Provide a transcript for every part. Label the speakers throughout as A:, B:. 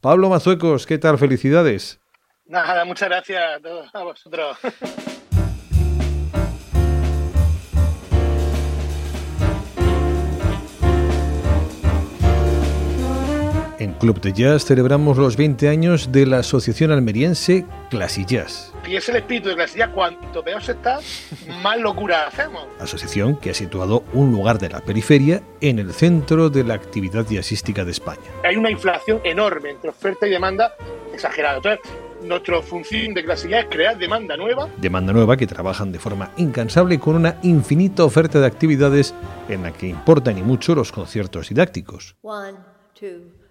A: Pablo Mazuecos, ¿qué tal? Felicidades.
B: Nada, muchas gracias a todos a vosotros.
A: Club de Jazz celebramos los 20 años de la Asociación Almeriense Classy Jazz.
B: Y es el espíritu de Classy Jazz. Cuanto peor se está, más locura hacemos.
A: Asociación que ha situado un lugar de la periferia en el centro de la actividad jazzística de España.
B: Hay una inflación enorme entre oferta y demanda exagerada. Entonces, nuestra función de Classy Jazz es crear demanda nueva.
A: Demanda nueva que trabajan de forma incansable con una infinita oferta de actividades en la que importan y mucho los conciertos didácticos.
C: One, two.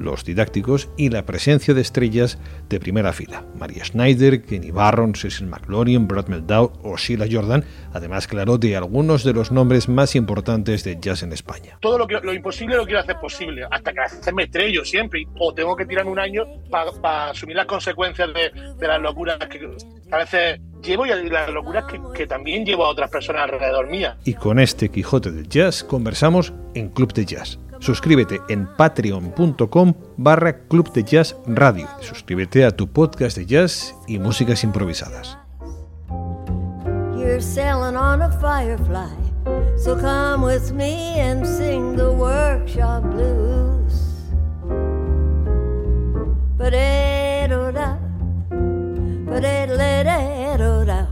A: Los didácticos y la presencia de estrellas de primera fila. María Schneider, Kenny Barron, Cecil McLaurin, Brad Meldau o Sheila Jordan, además, claro, de algunos de los nombres más importantes de jazz en España.
B: Todo lo, que, lo imposible lo quiero hacer posible, hasta que hacerme estrello siempre, o tengo que tirarme un año para asumir las consecuencias de, de las locuras que a veces llevo y las locuras que, que, también llevo a otras personas alrededor mía.
A: Y con este Quijote del Jazz conversamos en Club de Jazz. Suscríbete en patreon.com barra Club de Jazz Radio. Suscríbete a tu podcast de jazz y músicas improvisadas.
C: You're sailing on a firefly, so come with me and sing the workshop blues. Ba-da-do-da, ba-da-da-da-da.